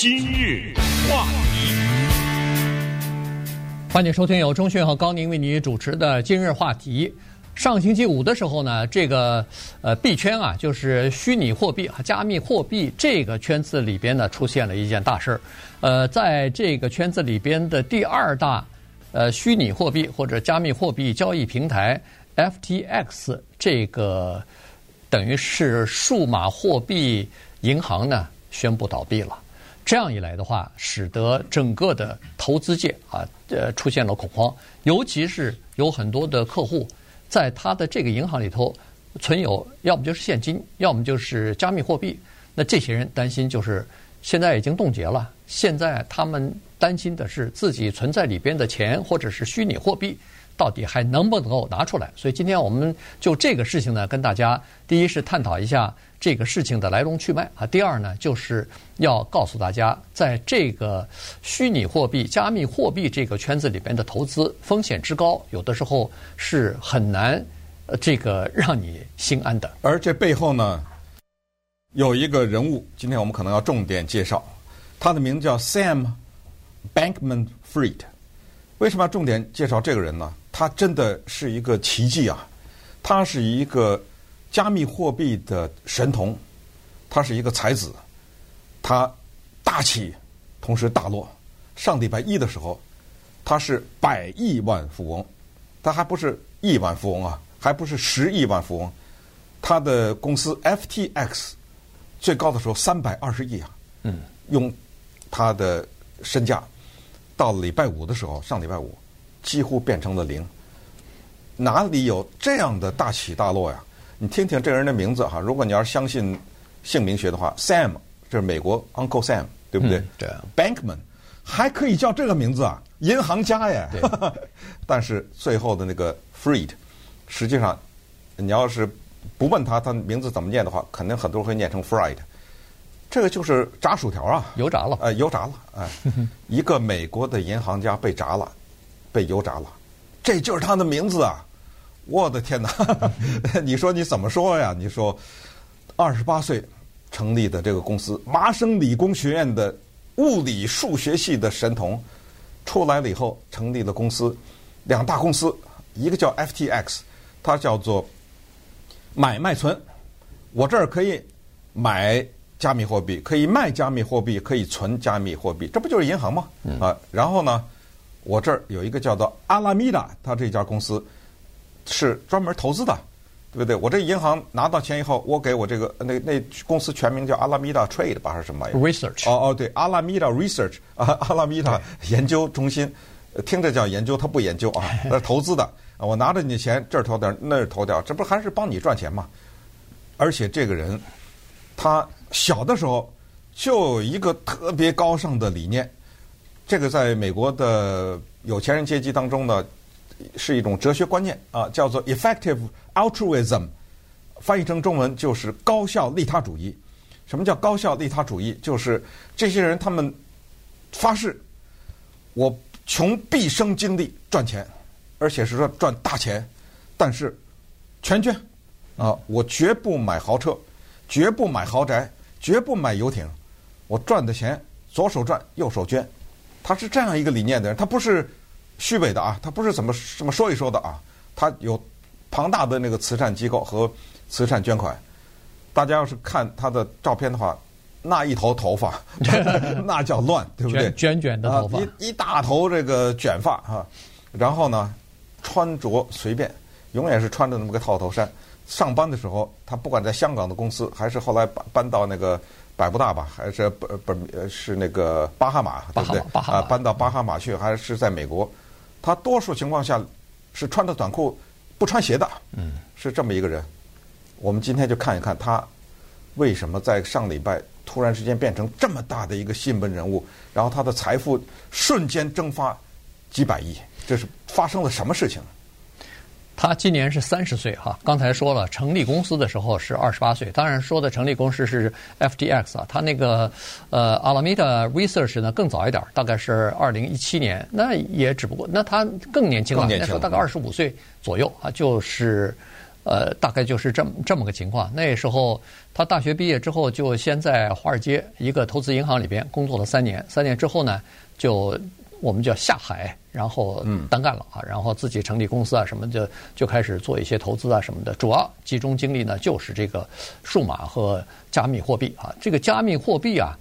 今日话题，欢迎收听由钟迅和高宁为你主持的今日话题。上星期五的时候呢，这个呃币圈啊，就是虚拟货币和加密货币这个圈子里边呢，出现了一件大事儿。呃，在这个圈子里边的第二大呃虚拟货币或者加密货币交易平台 FTX，这个等于是数码货币银行呢，宣布倒闭了。这样一来的话，使得整个的投资界啊，呃，出现了恐慌，尤其是有很多的客户。在他的这个银行里头存有，要么就是现金，要么就是加密货币。那这些人担心就是现在已经冻结了，现在他们担心的是自己存在里边的钱或者是虚拟货币到底还能不能够拿出来。所以今天我们就这个事情呢，跟大家第一是探讨一下这个事情的来龙去脉啊，第二呢就是要告诉大家，在这个虚拟货币、加密货币这个圈子里边的投资风险之高，有的时候是很难呃这个让你心安的。而这背后呢，有一个人物，今天我们可能要重点介绍，他的名字叫 Sam Bankman-Fried。为什么要重点介绍这个人呢？他真的是一个奇迹啊！他是一个。加密货币的神童，他是一个才子，他大起，同时大落。上礼拜一的时候，他是百亿万富翁，他还不是亿万富翁啊，还不是十亿万富翁。他的公司 FTX 最高的时候三百二十亿啊，嗯，用他的身价，到礼拜五的时候，上礼拜五几乎变成了零。哪里有这样的大起大落呀？你听听这个人的名字哈，如果你要是相信姓名学的话，Sam 这是美国 Uncle Sam，对不对？嗯、对。Bankman 还可以叫这个名字啊，银行家耶。对。但是最后的那个 Freed，实际上你要是不问他他名字怎么念的话，肯定很多人会念成 Fried。这个就是炸薯条啊，油炸了。呃，油炸了。哎，一个美国的银行家被炸了，被油炸了，这就是他的名字啊。我的天哪！你说你怎么说呀？你说，二十八岁成立的这个公司，麻省理工学院的物理数学系的神童，出来了以后成立了公司，两大公司，一个叫 FTX，它叫做买卖存，我这儿可以买加密货币，可以卖加密货币，可以存加密货币，这不就是银行吗？啊，然后呢，我这儿有一个叫做阿拉米达，它这家公司。是专门投资的，对不对？我这银行拿到钱以后，我给我这个那那公司全名叫阿拉米达 Trade 吧，还是什么玩意儿？Research。哦哦，对，阿拉米达 Research 啊，阿拉米达研究中心，听着叫研究，他不研究啊，那是投资的。我拿着你的钱，这儿投点，那儿投点，这不还是帮你赚钱吗？而且这个人，他小的时候就有一个特别高尚的理念，这个在美国的有钱人阶级当中呢。是一种哲学观念啊，叫做 effective altruism，翻译成中文就是高效利他主义。什么叫高效利他主义？就是这些人他们发誓，我穷毕生精力赚钱，而且是说赚大钱，但是全捐啊，我绝不买豪车，绝不买豪宅，绝不买游艇，我赚的钱左手赚右手捐。他是这样一个理念的人，他不是。虚伪的啊，他不是怎么这么说一说的啊，他有庞大的那个慈善机构和慈善捐款。大家要是看他的照片的话，那一头头发，那叫乱，对不对？卷卷的头发，啊、一一大头这个卷发啊，然后呢，穿着随便，永远是穿着那么个套头衫。上班的时候，他不管在香港的公司，还是后来搬搬到那个。百慕大吧，还是不不是那个巴哈马，对不对？啊，搬到巴哈马去，还是在美国？他多数情况下是穿着短裤，不穿鞋的。嗯，是这么一个人。我们今天就看一看他为什么在上礼拜突然之间变成这么大的一个新闻人物，然后他的财富瞬间蒸发几百亿，这是发生了什么事情？他今年是三十岁哈，刚才说了成立公司的时候是二十八岁，当然说的成立公司是 FTX 啊，他那个呃 Alameda Research 呢更早一点，大概是二零一七年，那也只不过那他更年轻了，那时候大概二十五岁左右啊，就是呃，大概就是这么这么个情况。那时候他大学毕业之后，就先在华尔街一个投资银行里边工作了三年。三年之后呢，就我们叫下海，然后单干了啊，然后自己成立公司啊什么的，就开始做一些投资啊什么的。主要集中精力呢，就是这个数码和加密货币啊。这个加密货币啊，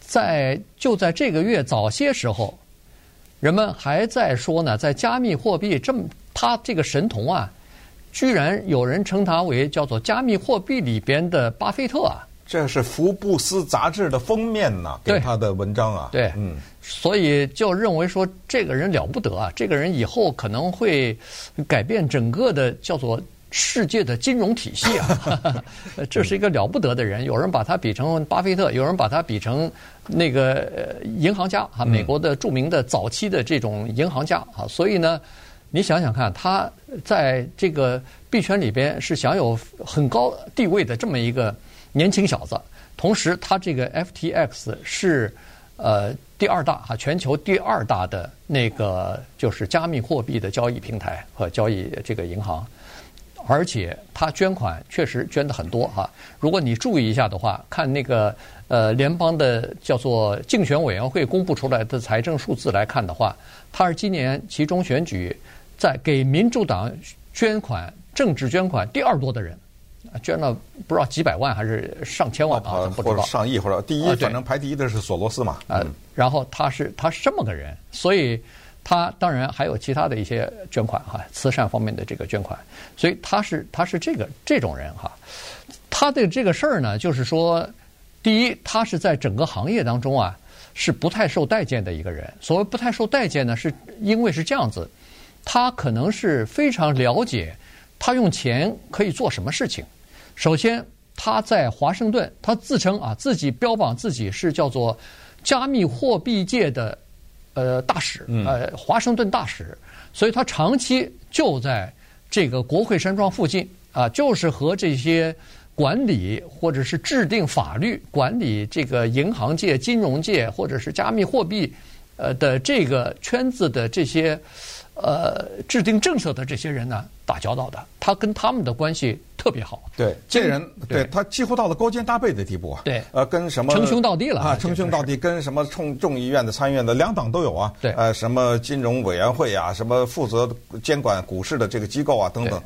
在就在这个月早些时候，人们还在说呢，在加密货币这么他这个神童啊。居然有人称他为叫做加密货币里边的巴菲特啊！这是福布斯杂志的封面呐，给他的文章啊。对，嗯，所以就认为说这个人了不得啊，这个人以后可能会改变整个的叫做世界的金融体系啊。这是一个了不得的人，有人把他比成巴菲特，有人把他比成那个银行家啊，美国的著名的早期的这种银行家啊，所以呢。你想想看，他在这个币圈里边是享有很高地位的这么一个年轻小子，同时他这个 FTX 是呃第二大哈，全球第二大的那个就是加密货币的交易平台和交易这个银行，而且他捐款确实捐的很多哈。如果你注意一下的话，看那个呃联邦的叫做竞选委员会公布出来的财政数字来看的话，他是今年其中选举。在给民主党捐款、政治捐款第二多的人，捐了不知道几百万还是上千万啊？不知道上亿或者第一，反正排第一的是索罗斯嘛。啊，然后他是他是这么个人，所以他当然还有其他的一些捐款哈，慈善方面的这个捐款，所以他是他是这个这种人哈。他的这个事儿呢，就是说，第一，他是在整个行业当中啊是不太受待见的一个人。所谓不太受待见呢，是因为是这样子。他可能是非常了解，他用钱可以做什么事情。首先，他在华盛顿，他自称啊，自己标榜自己是叫做加密货币界的呃大使，呃华盛顿大使，所以他长期就在这个国会山庄附近啊，就是和这些管理或者是制定法律、管理这个银行界、金融界或者是加密货币呃的这个圈子的这些。呃，制定政策的这些人呢，打交道的，他跟他们的关系特别好。对，这人对他几乎到了勾肩搭背的地步啊。对，呃，跟什么称兄道弟了啊？称兄道弟，跟什么众众议院的参议院的两党都有啊。对，呃，什么金融委员会啊，什么负责监管股市的这个机构啊，等等。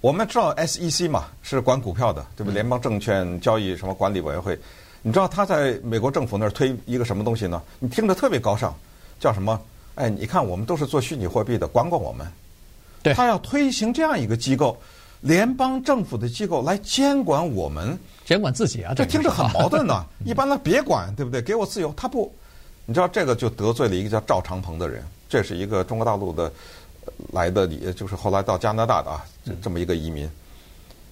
我们知道 SEC 嘛，是管股票的，对不对？联邦证券交易什么管理委员会，你知道他在美国政府那儿推一个什么东西呢？你听着特别高尚，叫什么？哎，你看，我们都是做虚拟货币的，管管我们。对，他要推行这样一个机构，联邦政府的机构来监管我们，监管自己啊，这听着很矛盾呢。一般呢，别管，对不对？给我自由，他不。你知道这个就得罪了一个叫赵长鹏的人，这是一个中国大陆的来的，就是后来到加拿大的啊，这么一个移民，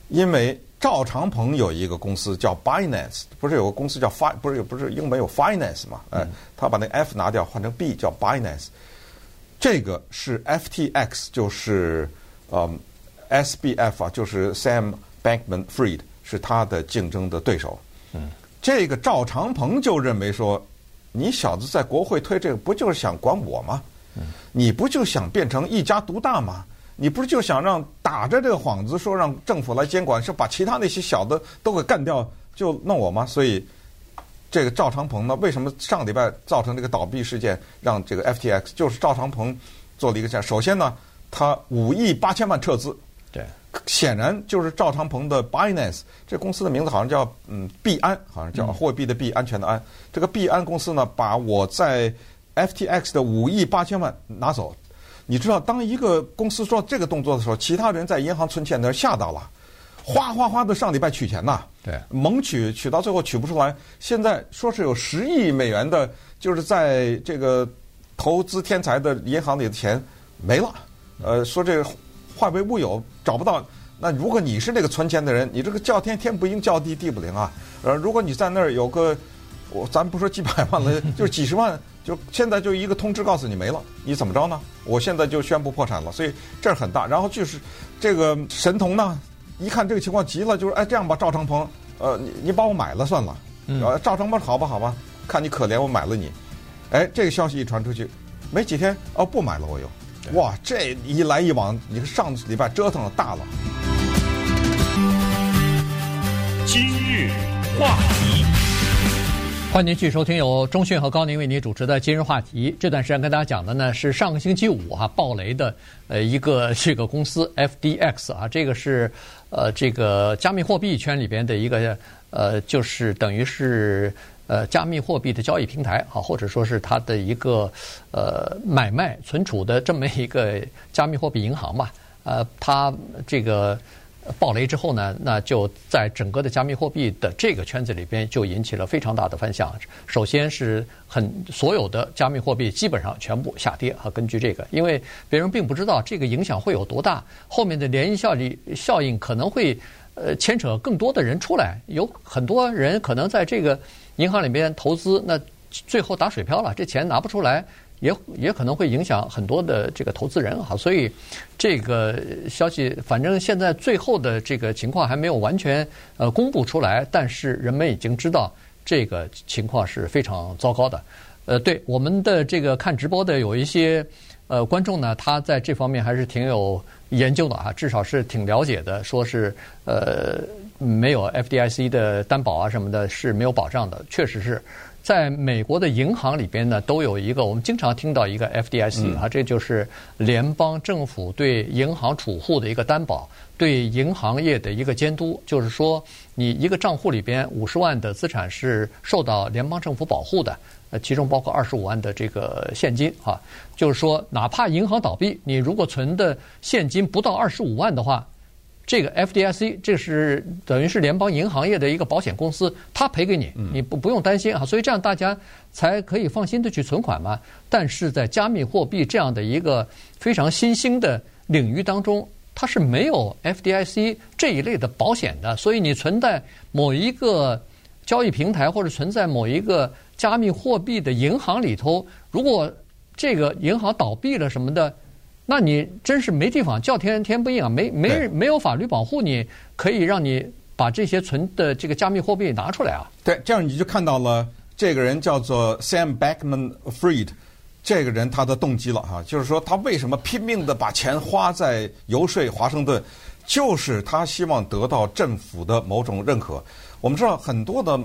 因为。赵长鹏有一个公司叫 Binance，不是有个公司叫 Fi，不是不是英文有 Finance 嘛？哎，他把那 F 拿掉，换成 B 叫 Binance。这个是 FTX，就是嗯 SBF 啊，就是 Sam Bankman-Fried 是他的竞争的对手。嗯，这个赵长鹏就认为说，你小子在国会推这个，不就是想管我吗？你不就想变成一家独大吗？你不是就想让打着这个幌子说让政府来监管，是把其他那些小的都给干掉，就弄我吗？所以这个赵长鹏呢，为什么上礼拜造成这个倒闭事件，让这个 FTX 就是赵长鹏做了一个这样。首先呢，他五亿八千万撤资，对，显然就是赵长鹏的 Binance 这公司的名字好像叫嗯币安，好像叫货币的币，安全的安。这个币安公司呢，把我在 FTX 的五亿八千万拿走。你知道，当一个公司做这个动作的时候，其他人在银行存钱的人吓到了，哗哗哗的上礼拜取钱呐，对，猛取，取到最后取不出来。现在说是有十亿美元的，就是在这个投资天才的银行里的钱没了。呃，说这个化为乌有，找不到。那如果你是那个存钱的人，你这个叫天天不应，叫地地不灵啊。呃，如果你在那儿有个，我咱不说几百万了，就是几十万。就现在就一个通知告诉你没了，你怎么着呢？我现在就宣布破产了，所以这儿很大。然后就是这个神童呢，一看这个情况急了，就是哎这样吧，赵长鹏，呃，你你把我买了算了。呃，赵长鹏好吧好吧，看你可怜我买了你。哎，这个消息一传出去，没几天哦不买了我又。哇，这一来一往，你上礼拜折腾了大了。今日话题。欢迎继续收听由中讯和高宁为您主持的今日话题。这段时间跟大家讲的呢是上个星期五、啊、爆雷的呃一个这个公司 FDX 啊，这个是呃这个加密货币圈里边的一个呃就是等于是呃加密货币的交易平台啊，或者说是它的一个呃买卖存储的这么一个加密货币银行吧。呃，它这个。爆雷之后呢，那就在整个的加密货币的这个圈子里边，就引起了非常大的反响。首先是很所有的加密货币基本上全部下跌啊。根据这个，因为别人并不知道这个影响会有多大，后面的涟漪效应效应可能会呃牵扯更多的人出来，有很多人可能在这个银行里边投资，那最后打水漂了，这钱拿不出来。也也可能会影响很多的这个投资人哈，所以这个消息反正现在最后的这个情况还没有完全呃公布出来，但是人们已经知道这个情况是非常糟糕的。呃，对我们的这个看直播的有一些呃观众呢，他在这方面还是挺有研究的哈，至少是挺了解的，说是呃没有 FDIC 的担保啊什么的是没有保障的，确实是。在美国的银行里边呢，都有一个我们经常听到一个 FDIC 啊，这就是联邦政府对银行储户的一个担保，对银行业的一个监督。就是说，你一个账户里边五十万的资产是受到联邦政府保护的，呃，其中包括二十五万的这个现金啊。就是说，哪怕银行倒闭，你如果存的现金不到二十五万的话。这个 FDIC 这是等于是联邦银行业的一个保险公司，他赔给你，你不不用担心啊，所以这样大家才可以放心的去存款嘛。但是在加密货币这样的一个非常新兴的领域当中，它是没有 FDIC 这一类的保险的，所以你存在某一个交易平台或者存在某一个加密货币的银行里头，如果这个银行倒闭了什么的。那你真是没地方叫天天不应啊！没没没有法律保护你，可以让你把这些存的这个加密货币拿出来啊！对，这样你就看到了这个人叫做 Sam backmanfried 这个人他的动机了哈，就是说他为什么拼命的把钱花在游说华盛顿，就是他希望得到政府的某种认可。我们知道很多的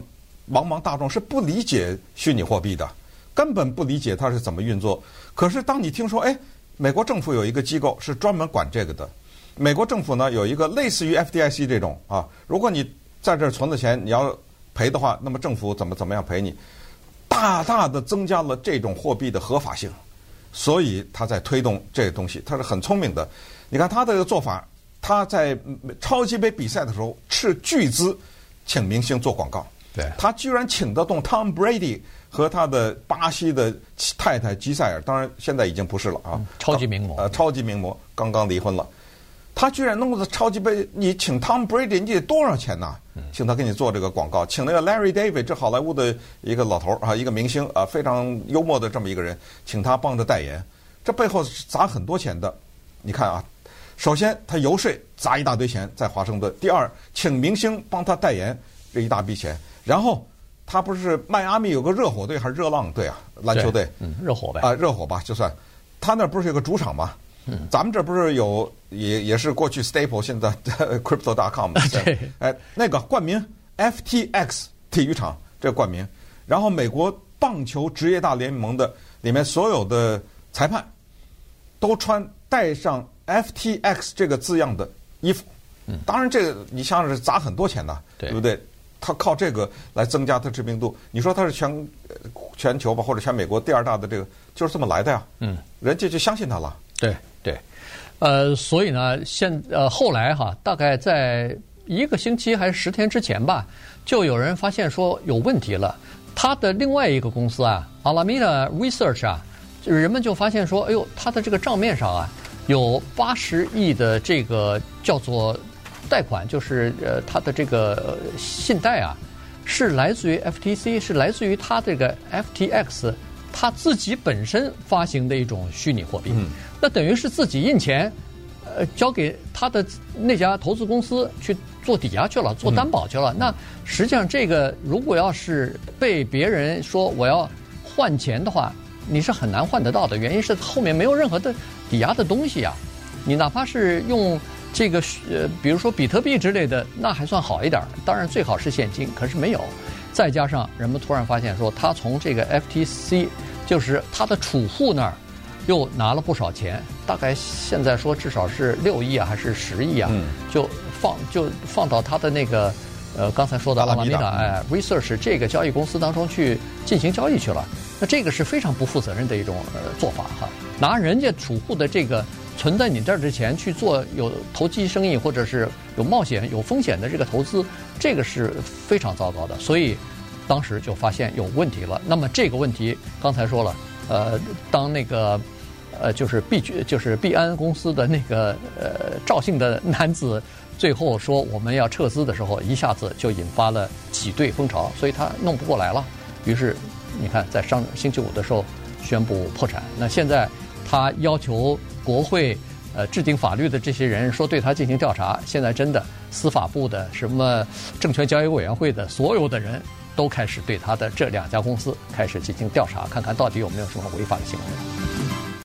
茫茫大众是不理解虚拟货币的，根本不理解它是怎么运作。可是当你听说，哎。美国政府有一个机构是专门管这个的。美国政府呢有一个类似于 FDIC 这种啊，如果你在这儿存的钱你要赔的话，那么政府怎么怎么样赔你？大大的增加了这种货币的合法性，所以他在推动这个东西，他是很聪明的。你看他的做法，他在超级杯比赛的时候斥巨资请明星做广告，对，他居然请得动 Tom Brady。和他的巴西的太太吉赛尔，当然现在已经不是了啊，超级名模，呃，超级名模刚刚离婚了，他居然弄个超级杯，你请 Tom Brady，你得多少钱呐？请他给你做这个广告，请那个 Larry David，这好莱坞的一个老头啊，一个明星啊，非常幽默的这么一个人，请他帮着代言，这背后是砸很多钱的。你看啊，首先他游说砸一大堆钱在华盛顿，第二请明星帮他代言这一大笔钱，然后。他不是迈阿密有个热火队还是热浪队啊？篮球队，嗯，热火呗。啊，热火吧，就算。他那不是有个主场吗？嗯。咱们这不是有也也是过去 Staple 现在 Crypto.com 对。哎，那个冠名 FTX 体育场这个冠名，然后美国棒球职业大联盟的里面所有的裁判都穿带上 FTX 这个字样的衣服。嗯。当然，这个你想想是砸很多钱的，对不对？他靠这个来增加他知名度。你说他是全全球吧，或者全美国第二大的这个，就是这么来的呀。嗯，人家就相信他了。对对，呃，所以呢，现呃后来哈，大概在一个星期还是十天之前吧，就有人发现说有问题了。他的另外一个公司啊，Alameda Research 啊，就是人们就发现说，哎呦，他的这个账面上啊，有八十亿的这个叫做。贷款就是呃，他的这个信贷啊，是来自于 FTC，是来自于他这个 FTX，他自己本身发行的一种虚拟货币。嗯。那等于是自己印钱，呃，交给他的那家投资公司去做抵押去了，做担保去了。嗯。那实际上这个如果要是被别人说我要换钱的话，你是很难换得到的。原因是后面没有任何的抵押的东西啊，你哪怕是用。这个呃，比如说比特币之类的，那还算好一点。当然最好是现金，可是没有。再加上人们突然发现说，他从这个 FTC，就是他的储户那儿，又拿了不少钱，大概现在说至少是六亿啊，还是十亿啊，就放就放到他的那个呃刚才说的阿拉米达哎 Research 这个交易公司当中去进行交易去了。那这个是非常不负责任的一种呃做法哈，拿人家储户的这个存在你这儿之前去做有投机生意或者是有冒险有风险的这个投资，这个是非常糟糕的。所以当时就发现有问题了。那么这个问题刚才说了，呃，当那个呃就是币就是币安公司的那个呃赵姓的男子最后说我们要撤资的时候，一下子就引发了挤兑风潮，所以他弄不过来了，于是。你看，在上星期五的时候宣布破产。那现在他要求国会呃制定法律的这些人说对他进行调查。现在真的司法部的什么证券交易委员会的所有的人都开始对他的这两家公司开始进行调查，看看到底有没有什么违法的行为。